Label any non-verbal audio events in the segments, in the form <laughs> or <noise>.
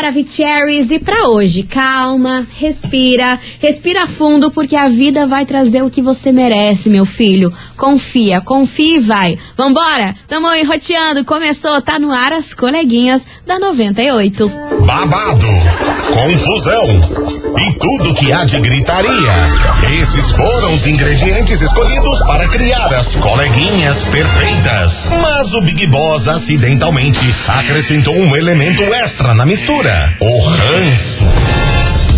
Maravicheries. E pra hoje, calma, respira, respira fundo, porque a vida vai trazer o que você merece, meu filho. Confia, confia e vai. Vambora? Tamo enroteando, começou, tá no ar as coleguinhas da 98. Babado, confusão e tudo que há de gritaria. Esses foram os ingredientes escolhidos para criar as coleguinhas perfeitas. Mas o Big Boss acidentalmente acrescentou um elemento extra na mistura: o ranço.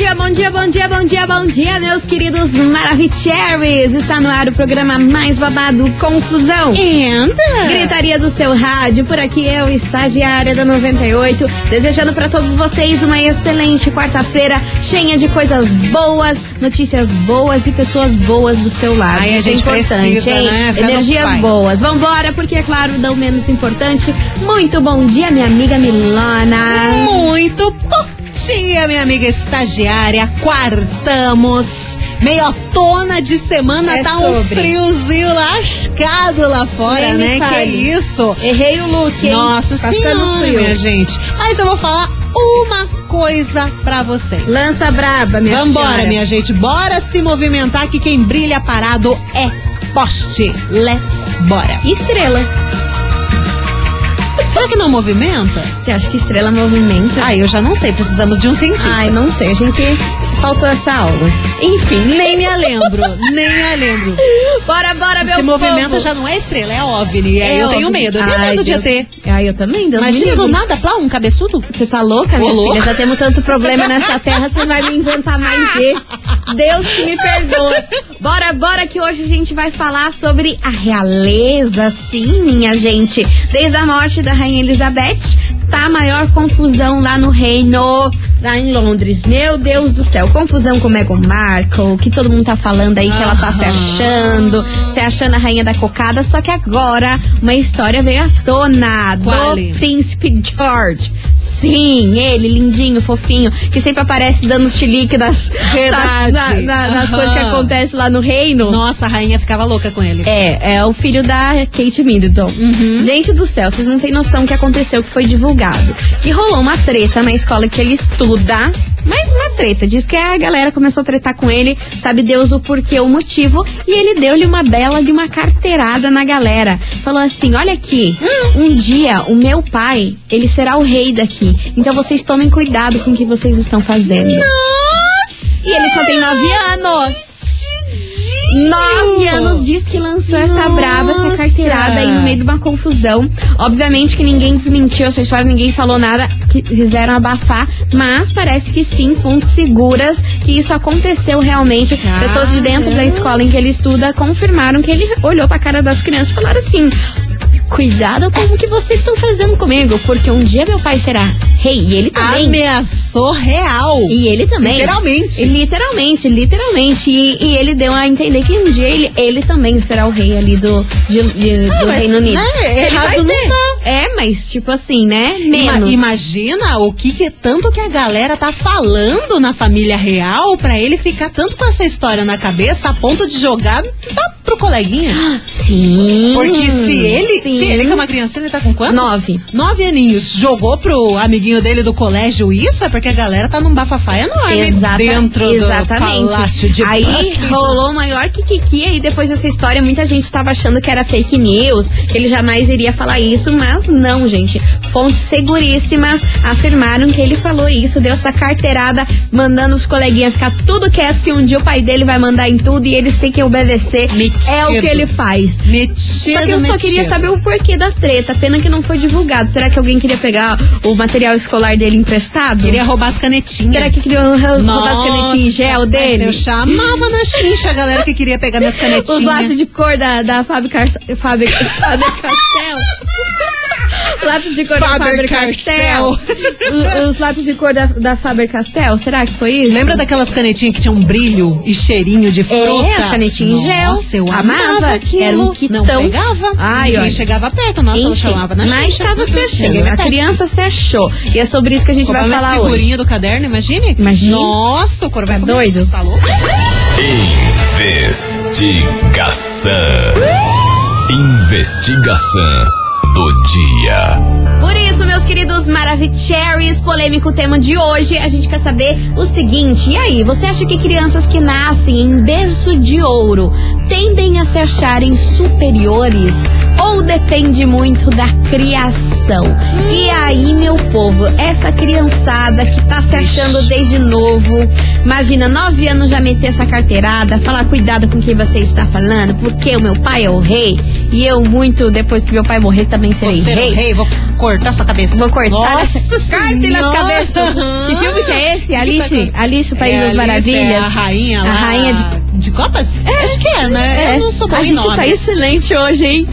Bom dia, bom dia, bom dia, bom dia, bom dia, meus queridos Maravicheries. Está no ar o programa mais babado Confusão. Anda! Gritaria do seu rádio, por aqui eu, estagiária da 98, desejando para todos vocês uma excelente quarta-feira, cheia de coisas boas, notícias boas e pessoas boas do seu lado. Ai, a é gente importante, precisa, hein? né? Energias boas. Vambora, porque é claro, não menos importante. Muito bom dia, minha amiga Milona. Muito bom dia, minha amiga estagiária. Quartamos. Meiotona de semana, É tá um sobre. friozinho lascado lá fora, Nem né? Que isso? Errei o look, hein? Nossa Passando senhora, frio. minha gente. Mas eu vou falar uma coisa pra vocês. Lança braba, minha Vambora, senhora. minha gente. Bora se movimentar que quem brilha parado é poste. Let's bora. Estrela? Será que não movimenta? Você acha que estrela movimenta? Ah, eu já não sei. Precisamos de um cientista. Ai, não sei, a gente faltou essa aula. Enfim, Nem me lembro, nem me lembro. bora, bora, meu Se povo. movimenta já não é estrela, é OVNI. É eu tenho óbvio. medo. Eu tenho Ai, medo de Deus. ET. Ai, eu também, Deus Imagina do nada, plá, um cabeçudo. Você tá louca, minha Ô, filha? Já temos tanto problema nessa terra, você vai me inventar mais <laughs> esse. Deus que me perdoa. Bora, bora, que hoje a gente vai falar sobre a realeza, sim, minha gente. Desde a morte da Rainha Elizabeth, tá a maior confusão lá no reino, lá em Londres. Meu Deus do céu, confusão com Meghan Markle, que todo mundo tá falando aí que ela tá se achando, se achando a rainha da cocada, só que agora uma história veio à tona Qual? do Príncipe George. Sim, ele, lindinho, fofinho, que sempre aparece dando os chilique das, Verdade. das, na- na- nas Aham. coisas que acontecem lá no reino. Nossa, a rainha ficava louca com ele. É, é o filho da Kate Middleton. Gente do céu, vocês não têm noção o que aconteceu, que foi divulgado. E rolou uma treta na escola que ele estuda. Mas uma treta, diz que a galera começou a tretar com ele, sabe Deus o porquê, o motivo, e ele deu-lhe uma bela de uma carteirada na galera. Falou assim: olha aqui, um dia o meu pai, ele será o rei daqui. Então vocês tomem cuidado com o que vocês estão fazendo. Nossa! E ele só tem nove anos. Nove anos diz que lançou essa braba, essa carteirada aí no meio de uma confusão. Obviamente que ninguém desmentiu essa história, ninguém falou nada, que quiseram abafar, mas parece que sim, fontes seguras que isso aconteceu realmente. Pessoas de dentro da escola em que ele estuda confirmaram que ele olhou pra cara das crianças e falaram assim: Cuidado com o que vocês estão fazendo comigo, porque um dia meu pai será rei e ele também. Ameaçou real. E ele também. Literalmente. Literalmente, literalmente. E, e ele deu a entender que um dia ele, ele também será o rei ali do, de- de- do Ah, mas, Reino Unido. né, errado não ser. tá. É, mas tipo assim, né? Menos. imagina o que, que tanto que a galera tá falando na família real pra ele ficar tanto com essa história na cabeça a ponto de jogar tá, pro coleguinha. Sim. Porque se ele, sim. se ele que é uma criança, ele tá com quantos? Nove. Nove aninhos. Jogou pro amiguinho dele do colégio isso, é porque a galera tá num bafafá enorme Exata- dentro exatamente. do palácio de Aí Buckingham. rolou o maior kikiki aí depois dessa história, muita gente estava achando que era fake news, que ele jamais iria falar isso, mas não, gente. Fontes seguríssimas afirmaram que ele falou isso, deu essa carteirada, mandando os coleguinhas ficar tudo quieto, que um dia o pai dele vai mandar em tudo e eles têm que obedecer. Metido. É o que ele faz. Metido, Só que eu só metido. queria saber o porquê da treta. Pena que não foi divulgado. Será que alguém queria pegar o material escolar dele emprestado? Queria roubar as canetinhas. Será que queriam roubar as Nossa, canetinhas em gel dele? Eu chamava na chincha a galera que queria pegar minhas <laughs> canetinhas. Os lápis de cor da, da Fábio Car... Fábio... <laughs> Fábio Castell. Lápis de cor da Faber Faber Castell. Os lápis de cor da, da Faber Castell, será que foi isso? Lembra daquelas canetinhas que tinham um brilho e cheirinho de fruta? É, canetinha em gel. Nossa, eu Amava. amava aquilo. Era um quitão. Não pegava. Ai, Ninguém olha. chegava perto. Nossa, ela Enfim, chamava na mas Xuxa. tava se achando. A criança se achou. E é sobre isso que a gente vai Comprar falar hoje. figurinhas do caderno, imagine? Imagine. Nossa, o coro vai Tá comer. doido? Tá louco? Investigação. Investigação do dia. Por isso, meus queridos Maravicheries, polêmico tema de hoje, a gente quer saber o seguinte: e aí, você acha que crianças que nascem em berço de ouro tendem a se acharem superiores? Ou depende muito da criação? E aí, meu povo, essa criançada que tá se achando desde novo, imagina, nove anos já meter essa carteirada, falar cuidado com quem você está falando, porque o meu pai é o rei, e eu muito, depois que meu pai morrer, também serei Você é o rei, vou cortar sua cabeça. Vou cortar Nossa Senhora. cabeças. Que filme que é esse? Alice? Alice, o País É, das Alice, Maravilhas? É a rainha A lá. rainha de- de copas? Acho que é, né? Eu não sou boa a gente nomes. tá excelente hoje, hein?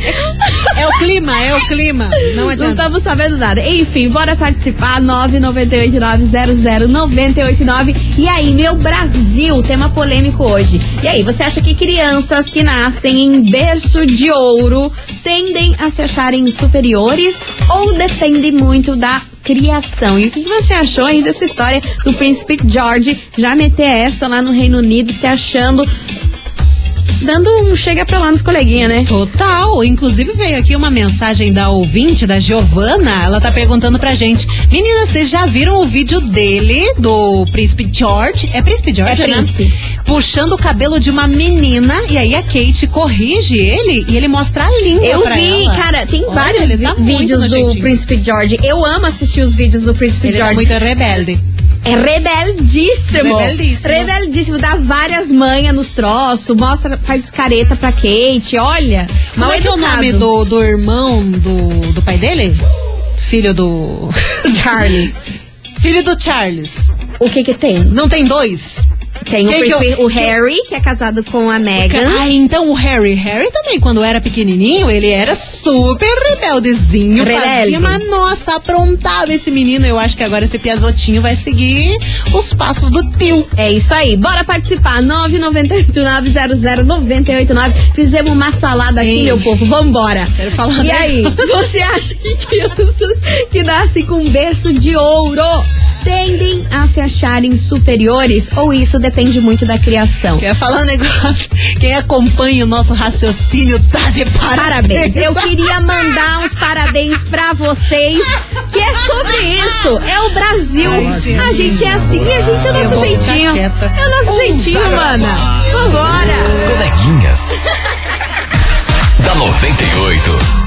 É o clima, é o clima. Não Não adianta. estamos sabendo nada. Enfim, bora participar. 998900989. E aí, meu Brasil, tema polêmico hoje. E aí, você acha que crianças que nascem em berço de ouro tendem a se acharem superiores ou depende muito da criação? E o que você achou aí dessa história do príncipe George já meter essa lá no Reino Unido, se achando. Dando um chega pra lá nos coleguinhas, né? Total. Inclusive veio aqui uma mensagem da ouvinte, da Giovana. Ela tá perguntando pra gente: Meninas, vocês já viram o vídeo dele, do Príncipe George? É Príncipe George, É né? Príncipe. Puxando o cabelo de uma menina. E aí a Kate corrige ele e ele mostra a língua Eu vi, ela. cara, tem Olha, vários ele tá vídeos do. Príncipe George. Eu amo assistir os vídeos do Príncipe Ele é George. muito rebelde. É rebeldíssimo. Rebeldíssimo. Rebeldíssimo. Dá várias manhas nos troços, mostra, faz careta pra Kate. Olha, mal Qual é é o nome do, do irmão do, do pai dele? Filho do. <laughs> Charles? Filho do Charles. O que que tem? Não tem dois? Tem o, Quem que príncipe- eu- o Harry, que é casado com a Meghan. Ah, então o Harry. Harry também, quando era pequenininho, ele era super rebeldezinho. Rebelde. Fazia, mas nossa, aprontava esse menino. Eu acho que agora esse piazotinho vai seguir os passos do tio. É isso aí, bora participar. 998-900-989. Fizemos uma salada aqui, Ei. meu povo. Vambora. Quero falar E aí, você acha que crianças que nascem com um berço de ouro tendem a se acharem superiores? Ou isso depende muito da criação? Quer falar um negócio? Quem acompanha o nosso raciocínio tá de Parabéns. parabéns. Eu <laughs> queria mandar uns parabéns pra vocês, que é sobre isso. É o Brasil. Ai, A gente é assim, a gente é o nosso jeitinho. É o nosso jeitinho, mana. Vambora. Coleguinhas. <laughs> da 98.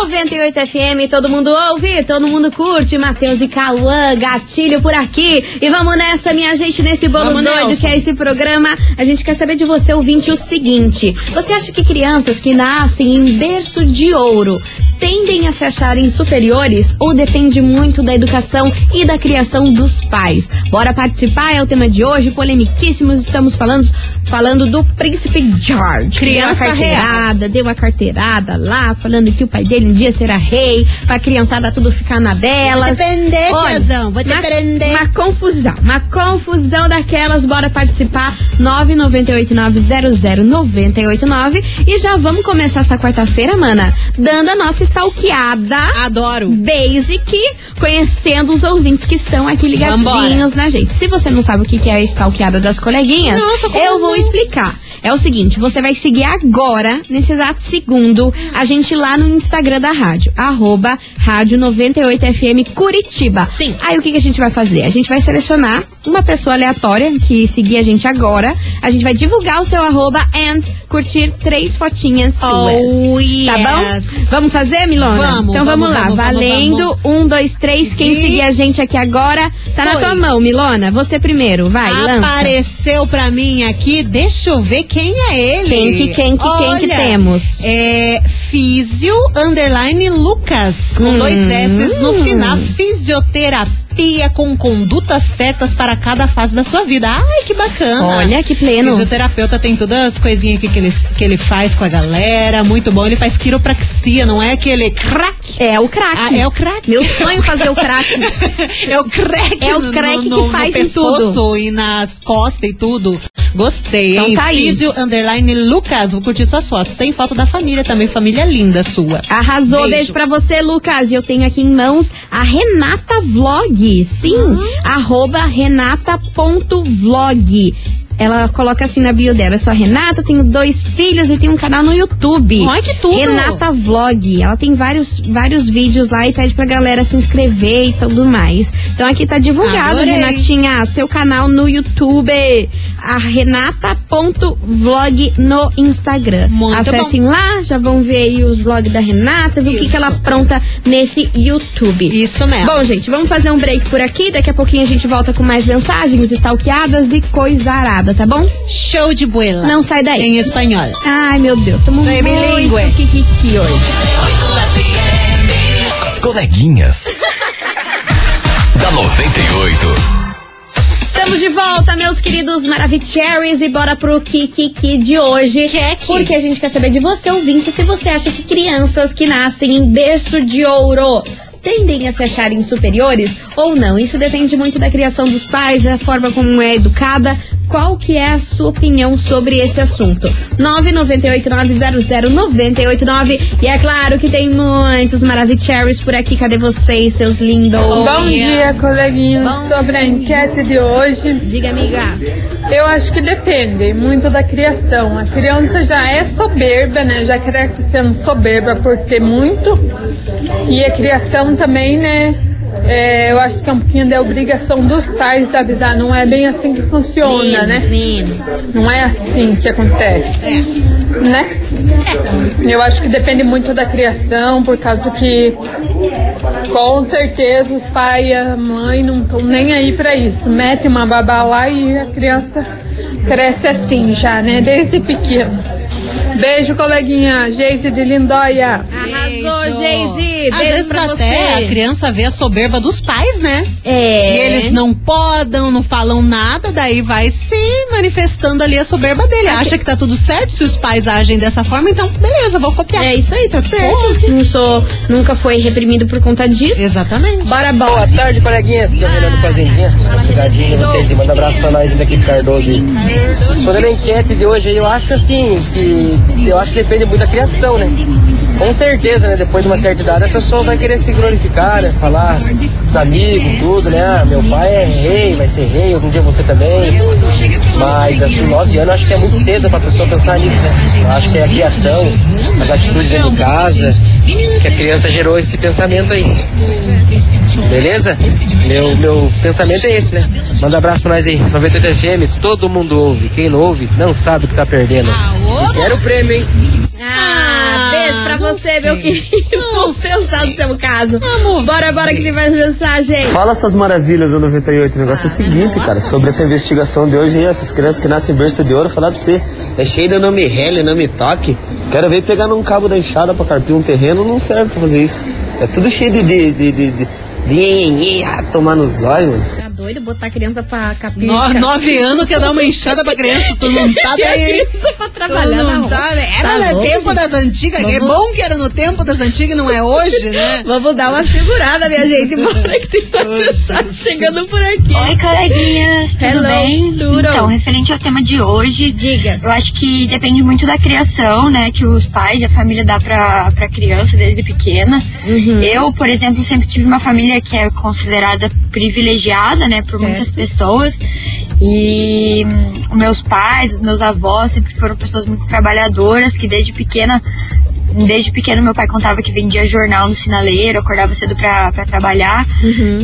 98 FM, todo mundo ouve, todo mundo curte. Matheus e Cauã, gatilho por aqui. E vamos nessa, minha gente, nesse bolo Vamos, doido Nelson. que é esse programa. A gente quer saber de você, ouvinte, o seguinte: você acha que crianças que nascem em berço de ouro tendem a se acharem superiores ou depende muito da educação e da criação dos pais? Bora participar, é o tema de hoje, polemiquíssimos. Estamos falando, falando do príncipe George. Criança carteirada, deu uma carteirada lá, falando que o pai dele um dia será rei, pra criançada tudo ficar na delas. Vou te prender, Olha, tiazão, vou te uma, prender. Uma confusão, uma confusão daquelas. Bora participar. 998900989 e já vamos começar essa quarta-feira, mana, dando a nossa stalkeada. Adoro. Basic, conhecendo os ouvintes que estão aqui ligadinhos na gente. Se você não sabe o que é a stalkeada das coleguinhas, Nossa, eu vou explicar. É o seguinte, você vai seguir agora, nesse exato segundo, a gente lá no Instagram da rádio, arroba rádio 98FM Curitiba. Sim. Aí o que, que a gente vai fazer? A gente vai selecionar uma pessoa aleatória que seguir a gente agora. A gente vai divulgar o seu arroba and curtir três fotinhas suas. Oh, Tá bom? yes. Vamos fazer, Milona? Vamos, então vamos, vamos, lá. vamos, Valendo. vamos. Um, dois, três. Quem Sim. seguir a gente aqui agora, tá na Foi. tua mão, Milona. Você primeiro, vai, lança. Apareceu pra mim aqui, deixa eu ver quem é ele. Quem que- quem que- quem que Olha, temos? É Físio Underline Lucas, com Hum. dois S no final. Fisioterapeuta terapia com condutas certas para cada fase da sua vida. Ai, que bacana. Olha que O pleno. fisioterapeuta tem todas as coisinhas aqui que ele, que ele faz com a galera. Muito bom. Ele faz quiropraxia, não é aquele crack. É o crack. Ah, é o crack. Meu sonho é fazer o crack. <laughs> É o crack. É o no- crack no, que faz no em pescoço tudo. e nas costas e tudo. Gostei, Então hein? tá aí. Físio underline Lucas. Vou curtir suas fotos. Tem foto da família também, família linda sua. Arrasou, beijo. Beijo. pra você, Lucas. E eu tenho aqui em mãos a Renata Vlog. Sim, arroba renata.vlog. Ela coloca assim na bio dela, eu sou a Renata, tenho dois filhos e tenho um canal no YouTube. Ai, que tudo! Renata Vlog. Ela tem vários, vários vídeos lá e pede pra galera se inscrever e tudo mais. Então aqui tá divulgado, Adorei. Renatinha, seu canal no YouTube. A renata.vlog no Instagram. Muito Acessem lá, já vão ver aí os vlogs da Renata, ver o que, que ela apronta nesse YouTube. Isso mesmo. Bom, gente, vamos fazer um break por aqui. Daqui a pouquinho a gente volta com mais mensagens, stalkeadas e coisa arada, tá bom? Show de buela. Não sai daí. Em espanhol. Ai, meu Deus, estamos muito bilíngue. kikiki hoje. As coleguinhas. <laughs> da 98. Estamos de volta, meus queridos Maravicheries, e bora pro Kikiki de hoje. Kiki. Porque a gente quer saber de você, ouvinte, se você acha que crianças que nascem em berço de ouro tendem a se acharem superiores ou não. Isso depende muito da criação dos pais, da forma como é educada. Qual que é a sua opinião sobre esse assunto? 998900989 e é claro que tem muitos Maravicheries por aqui. Cadê vocês, seus lindos? Bom dia, coleguinhas. Sobre a enquete de hoje, Diga, amiga. eu acho que depende muito da criação. A criança já é soberba, né? Já cresce sendo soberba por ter muito. E a criação também, né? É, eu acho que é um pouquinho da obrigação dos pais avisar. Não é bem assim que funciona, né? menos. Não é assim que acontece. Né? Eu acho que depende muito da criação, por causa que com certeza os pais e a mãe não estão nem aí pra isso. Mete uma babá lá e a criança cresce assim já, né? Desde pequeno. Beijo, coleguinha. Geise de Lindóia. Arrasou, Geise. Às Beijo vezes pra até a você. criança vê a soberba dos pais, né? É. E eles não podam, não falam nada, daí vai se manifestando ali a soberba dele. Acha que tá tudo certo se os pais agem dessa forma, então beleza, vou copiar. É isso aí, tá certo. Não sou, nunca foi reprimido por conta disso. Exatamente. Bora, Boa bora. tarde, coleguinhas. Aqui é o Fernando Fazendinhas. Obrigadinho a vocês e manda abraço pra nós aqui do Cardoso. Respondendo a enquete de hoje, eu acho assim que eu acho que depende muito da criação, né? Com certeza, né? Depois de uma certa idade a pessoa vai querer se glorificar, né? Falar dos amigos, tudo, né? Ah, meu pai é rei, vai ser rei, algum dia você também. Mas assim, nove anos acho que é muito cedo pra pessoa pensar nisso, né? Eu acho que é a criação, as atitudes dentro de casa, que a criança gerou esse pensamento aí. Beleza? Meu, meu pensamento é esse, né? Manda abraço pra nós aí. 98 FM, todo mundo ouve. Quem não ouve, não sabe o que tá perdendo. E Quero o prêmio, hein? Ah, beijo pra você, sei. meu querido. Vou Não pensar no seu caso. Vamos Bora, bora que tem mais mensagem. Fala essas maravilhas do 98. O negócio é o seguinte, cara, sobre essa investigação de hoje aí, essas crianças que nascem em berço de ouro, falar pra você, é cheio de nome rele, nome toque. Quero ver pegar num cabo da enxada pra carpir um terreno, não serve pra fazer isso. É tudo cheio de. de. de. de, de, de, ah, tomar nos olhos, mano. Tá doido botar a criança pra capir? No- nove anos quer dar uma enxada pra criança, tu não tá <laughs> bem, criança pra Tu trabalhar na não rua. Tá? Era no louco, tempo das antigas, que é Vamos- bom que era no tempo das antigas e não é hoje, né? <laughs> Vamos dar uma segurada, minha gente. Bora que tem mensagem chegando por aqui. Oi, coleguinhas, tudo Hello, bem? tudo. Então, referente ao tema de hoje, Diga. eu acho que depende muito da criação, né, que os pais e a família dá pra, pra criança desde pequena. Uhum. Eu, por exemplo, sempre tive uma família que é considerada privilegiada, né, por Certo. muitas pessoas. E meus pais, os meus avós sempre foram pessoas muito trabalhadoras, que desde pequena Desde pequeno, meu pai contava que vendia jornal no sinaleiro, acordava cedo pra pra trabalhar.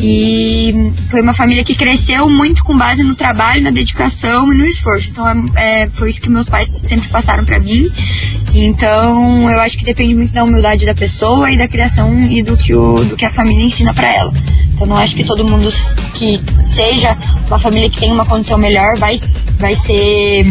E foi uma família que cresceu muito com base no trabalho, na dedicação e no esforço. Então, é, é, foi isso que meus pais sempre passaram pra mim. Então, eu acho que depende muito da humildade da pessoa e da criação e do que, o, do que a família ensina pra ela. Então, não acho que todo mundo que seja uma família que tem uma condição melhor vai, vai ser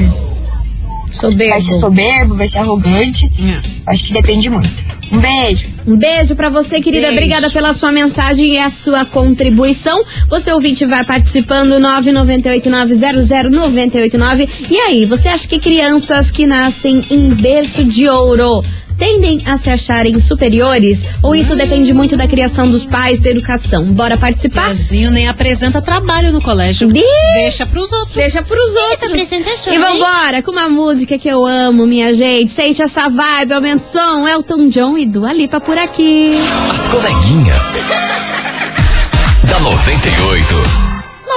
Soberbo. vai ser soberbo, vai ser arrogante. É. Acho que depende muito. Um beijo. Um beijo pra você, querida. Beijo. Obrigada pela sua mensagem e a sua contribuição. Você ouvinte vai participando 998900989. E aí, você acha que crianças que nascem em berço de ouro tendem a se acharem superiores? Ou isso depende muito da criação dos pais, da educação? Bora participar? Pezinho nem apresenta trabalho no colégio. De- Deixa pros outros. Deixa pros outros. E vambora com uma música que eu amo, minha gente. Sente essa vibe, aumenta o som. Elton John e Dua Lipa por aqui. As coleguinhas. <laughs> da 98.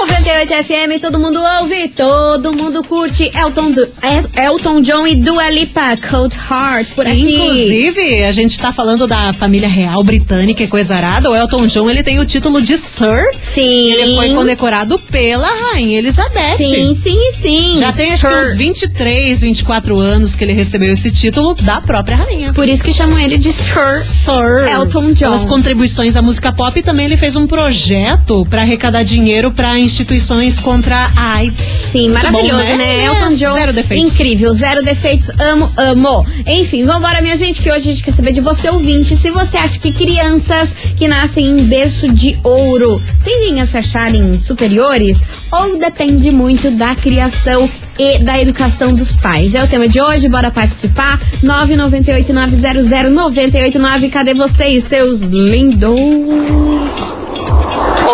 98 FM, todo mundo ouve, todo mundo curte. Elton, Du- El- Elton John e Dua Lipa, Cold Heart por aqui. Inclusive, a gente tá falando da família real britânica e coisa arada. O Elton John, ele tem o título de Sir. Sim. Ele foi condecorado pela Rainha Elizabeth. Sim, sim, sim. Já tem acho que uns 23, 24 anos que ele recebeu esse título da própria rainha. Por isso que chamam ele de Sir. Sir Elton John. Pelas contribuições à música pop e também ele fez um projeto para arrecadar dinheiro para instituições contra a AIDS. Sim, Muito maravilhoso, bom, né? É, Elton John. Zero defeitos. Incrível, zero defeitos, amo, amo. Enfim, vambora, minha gente, que hoje a gente quer saber de você, ouvinte, se você acha que crianças que nascem em berço de ouro tendem a se acharem superiores ou depende muito da criação e da educação dos pais. É o tema de hoje, bora participar. 998-900-989. Cadê vocês, seus lindos?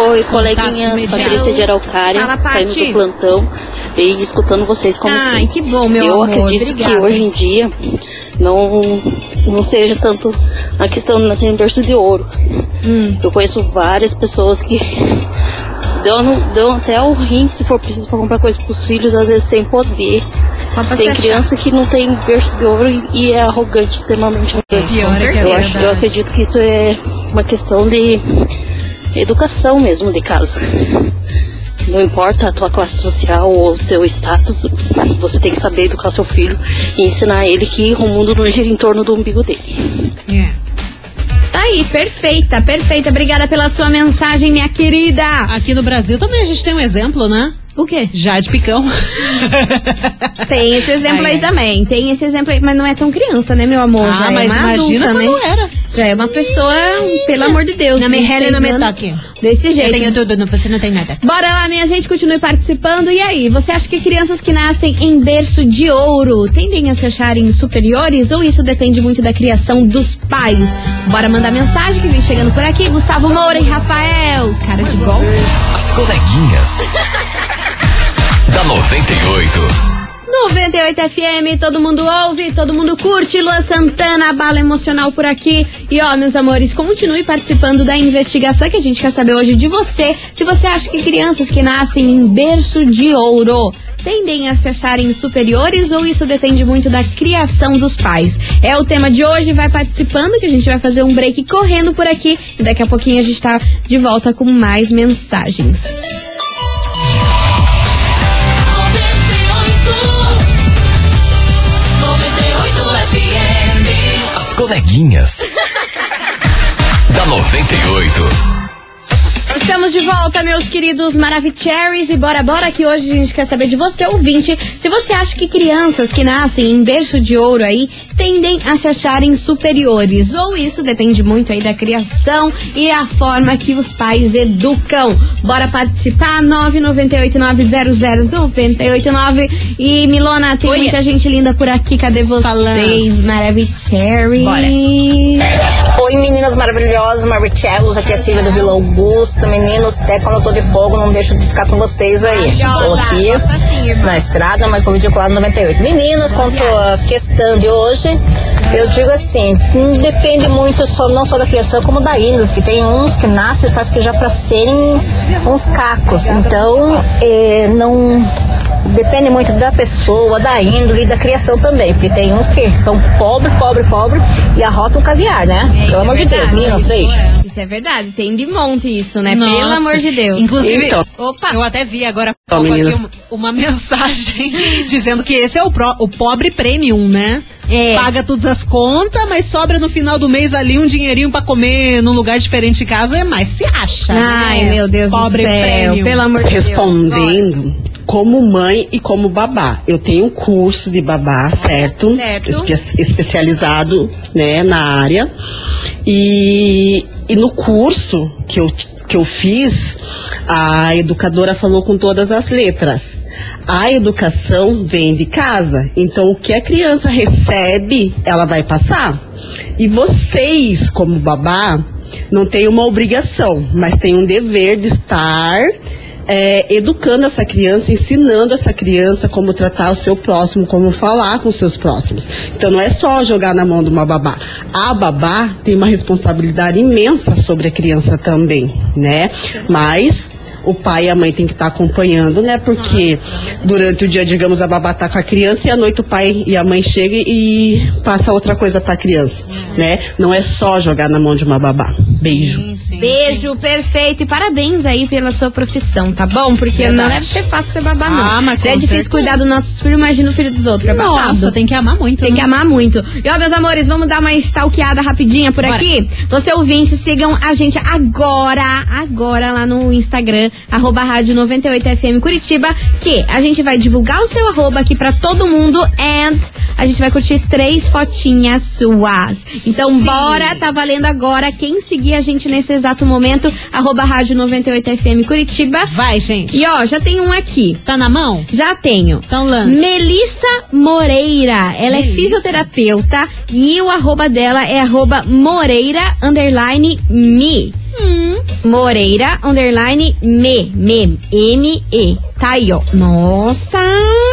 Oi, coleguinhas. Patrícia de Araucária, Fala, saindo do plantão e escutando vocês como Ai, sempre. que bom, meu Eu amor, acredito obrigada. que hoje em dia não, não seja tanto a questão de nascer em berço de ouro. Hum. Eu conheço várias pessoas que dão, dão até o rim se for preciso para comprar coisa para os filhos, às vezes sem poder. Tem se achar. criança que não tem berço de ouro e- é arrogante, extremamente arrogante. É que é eu, acho, eu acredito que isso é uma questão de educação mesmo de casa. Não importa a tua classe social ou o teu status, você tem que saber educar seu filho e ensinar ele que o mundo não gira em torno do umbigo dele. É. Tá aí, perfeita, perfeita. Obrigada pela sua mensagem, minha querida. Aqui no Brasil também a gente tem um exemplo, né? O quê? Jade Picão. Tem esse exemplo Ai, aí ai. também. Tem esse exemplo aí, mas não é tão criança, né, meu amor? Ah, Já mas é uma imagina adulta, quando né? era. Já é uma pessoa, pelo amor de Deus. Não me 26 rele, não me toque. Desse Eu jeito. tenho tudo, não, você não tem nada. Bora lá, minha gente, continue participando. E aí, você acha que crianças que nascem em berço de ouro tendem a se acharem superiores ou isso depende muito da criação dos pais? Bora mandar mensagem que vem chegando por aqui. Gustavo Moura e Rafael. Cara de gol. As coleguinhas. <laughs> da 98. 98 FM, todo mundo ouve, todo mundo curte. Lua Santana, bala emocional por aqui. E ó, meus amores, continue participando da investigação que a gente quer saber hoje de você. Se você acha que crianças que nascem em berço de ouro tendem a se acharem superiores ou isso depende muito da criação dos pais? É o tema de hoje, vai participando que a gente vai fazer um break correndo por aqui e daqui a pouquinho a gente tá de volta com mais mensagens. Coleguinhas. <laughs> da 98. Estamos de volta, meus queridos Maravicheries, e bora, bora que hoje a gente quer saber de você, ouvinte, se você acha que crianças que nascem em berço de ouro aí tendem a se acharem superiores, ou isso depende muito aí da criação e a forma que os pais educam. Bora participar, 998900989 e Milona, tem Oi. muita gente linda por aqui, cadê vocês, Falamos. Maravicheries? Bora. Oi meninas maravilhosas, Marichellos, aqui é a Silvia do Vila Augusta. Meninos, até quando eu tô de fogo, não deixo de ficar com vocês aí. Tô aqui na estrada, mas com o vídeo claro 98. Meninas, quanto à questão de hoje, eu digo assim, hum, depende muito só, não só da criação, como da índole, porque tem uns que nascem, parece que já para serem uns cacos. Então, eh, não depende muito da pessoa, da índole e da criação também, porque tem uns que são pobre, pobre, pobre e arrotam caviar, né? É, Pelo amor é de Deus, meninas, beijo. é. Isso é verdade, tem de monte isso, né? Pelo Nossa. amor de Deus. Inclusive, Então. Opa! eu até vi agora Então, uma, uma <laughs> mensagem dizendo que esse é o, pró- o pobre premium, né? É. paga todas as contas, mas sobra no final do mês ali um dinheirinho pra comer num lugar diferente de casa, é mais se acha. Ai, né? meu Deus Pobre do céu. prêmio. Pelo amor de Deus. Respondendo como mãe e como babá. Eu tenho um curso de babá, certo? Certo. Espe- especializado, né, na área. E, e no curso que eu, que eu fiz, a educadora falou com todas as letras. A educação vem de casa, então o que a criança recebe, ela vai passar. E vocês, como babá, não têm uma obrigação, mas têm um dever de estar é, educando essa criança, ensinando essa criança como tratar o seu próximo, como falar com os seus próximos. Então não é só jogar na mão de uma babá. A babá tem uma responsabilidade imensa sobre a criança também, né? Mas o pai e a mãe tem que estar acompanhando, né? Porque durante o dia, digamos, a babá tá com a criança e à noite o pai e a mãe chegam e passa outra coisa pra criança, né? Não é só jogar na mão de uma babá. Beijo. Beijo, perfeito. E parabéns aí pela sua profissão, tá bom? Porque não Verdade. deve ser fácil ser babá, não. Ah, mas Já é difícil certeza. cuidar dos nossos filhos, imagina o filho dos outros. É Nossa, babado. tem que amar muito. Tem né? que amar muito. E ó, meus amores, vamos dar uma stalkeada rapidinha por Bora. aqui? Você ouvinte, sigam a gente agora, agora lá no Instagram, arroba rádio 98FM Curitiba, que a gente vai divulgar o seu arroba aqui pra todo mundo and a gente vai curtir três fotinhas suas. Então Sim. bora, tá valendo agora. Quem seguir a gente nesse exato momento, arroba rádio 98FM Curitiba. Vai, gente. E ó, já tem um aqui. Tá na mão? Já tenho. Então lança. Melissa Moreira. Ela é Melissa. fisioterapeuta e o arroba dela é arroba Moreira underline me. Hum. Moreira underline me. Me. M-E. Tá aí, ó. Nossa,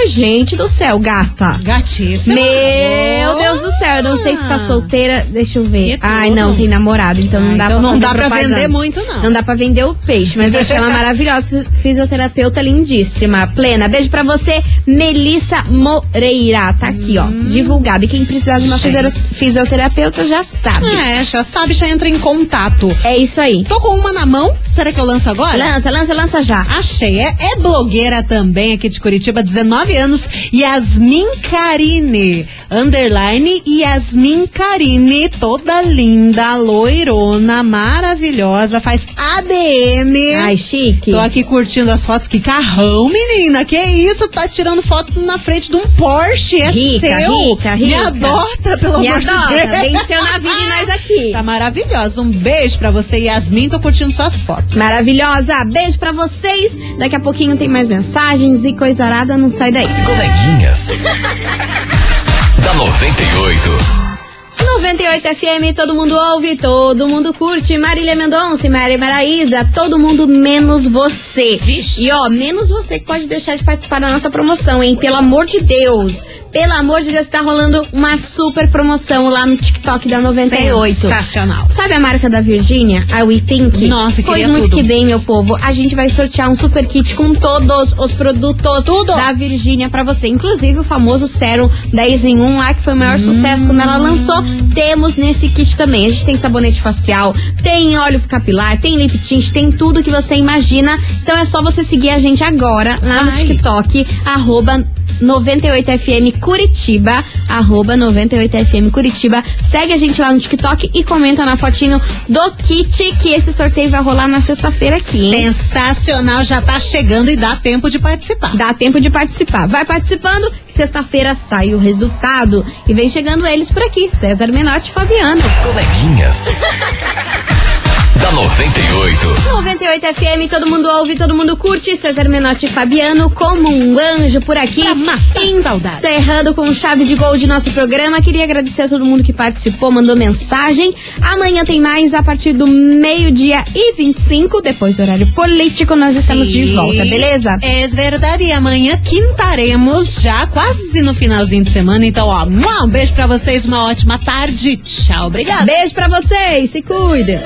gente do céu, gata. Gatíssima. Meu Deus do céu, eu não sei se tá solteira. Deixa eu ver. Que Ai, não, tem namorado, então não Ah, dá então pra não dá pra propaganda. vender muito, não. Não dá pra vender o peixe, mas eu achei ela maravilhosa. Fisioterapeuta lindíssima, plena. Beijo pra você, Melissa Moreira. Tá aqui, ó, divulgado. E quem precisar de uma Gente. fisio- fisioterapeuta já sabe. É, já sabe, já entra em contato. É isso aí. Tô com uma na mão. Será que eu lanço agora? Lança, lança, lança já. Achei. É, é blogueira também aqui de Curitiba, 19 anos. Yasmin Karine. Underline Yasmin Karine. Toda linda, loirona, maravilhosa. Faz ADM. Ai, chique. Tô aqui curtindo as fotos. Que carrão, menina. Que isso? Tá tirando foto na frente de um Porsche. É Rica, seu. rica, Me rica. adota, pelo Me amor de adota, Deus. venceu na vida e nós aqui. Tá maravilhosa. Um beijo pra você, Yasmin. Tô curtindo suas fotos. Maravilhosa. Beijo pra vocês. Daqui a pouquinho tem mais mensagens e coisa arada. Não sai daí. As coleguinhas. <laughs> da 98. 98 FM, todo mundo ouve, todo mundo curte. Marília Mendonça e Maria Maraíza, todo mundo menos você. E ó, menos você que pode deixar de participar da nossa promoção, hein? Pelo amor de Deus. Pelo amor de Deus, tá rolando uma super promoção lá no TikTok da 98. Sensacional. Sabe a marca da Virgínia, a We Pink? Nossa, Pois queria muito tudo. que bem, meu povo. A gente vai sortear um super kit com todos os produtos Tudo. da Virgínia pra você. Inclusive o famoso sérum 10 em 1 lá, que foi o maior sucesso quando ela lançou. Temos nesse kit também. A gente tem sabonete facial, tem óleo capilar, tem lip tint, tem tudo que você imagina. Então é só você seguir a gente agora lá no Ai. TikTok, arroba 98FM Curitiba, arroba 98FM Curitiba. Segue a gente lá no TikTok e comenta na fotinho do kit que esse sorteio vai rolar na sexta-feira aqui, hein? Sensacional, já tá chegando e dá tempo de participar. Dá tempo de participar. Vai participando, sexta-feira sai o resultado. E vem chegando eles por aqui, César Menotti e Fabiano. Coleguinhas. <laughs> da 98. 98 FM, todo mundo ouve, todo mundo curte. César Menotti e Fabiano como um anjo por aqui. Encerrando com chave de gol de nosso programa. Queria agradecer a todo mundo que participou, mandou mensagem. Amanhã tem mais a partir do meio-dia e 25, depois do horário político, nós estamos de volta, beleza? É verdade. E amanhã quintaremos já quase no finalzinho de semana. Então, ó, um beijo pra vocês, uma ótima tarde. Tchau, obrigada. Beijo pra vocês, se cuida.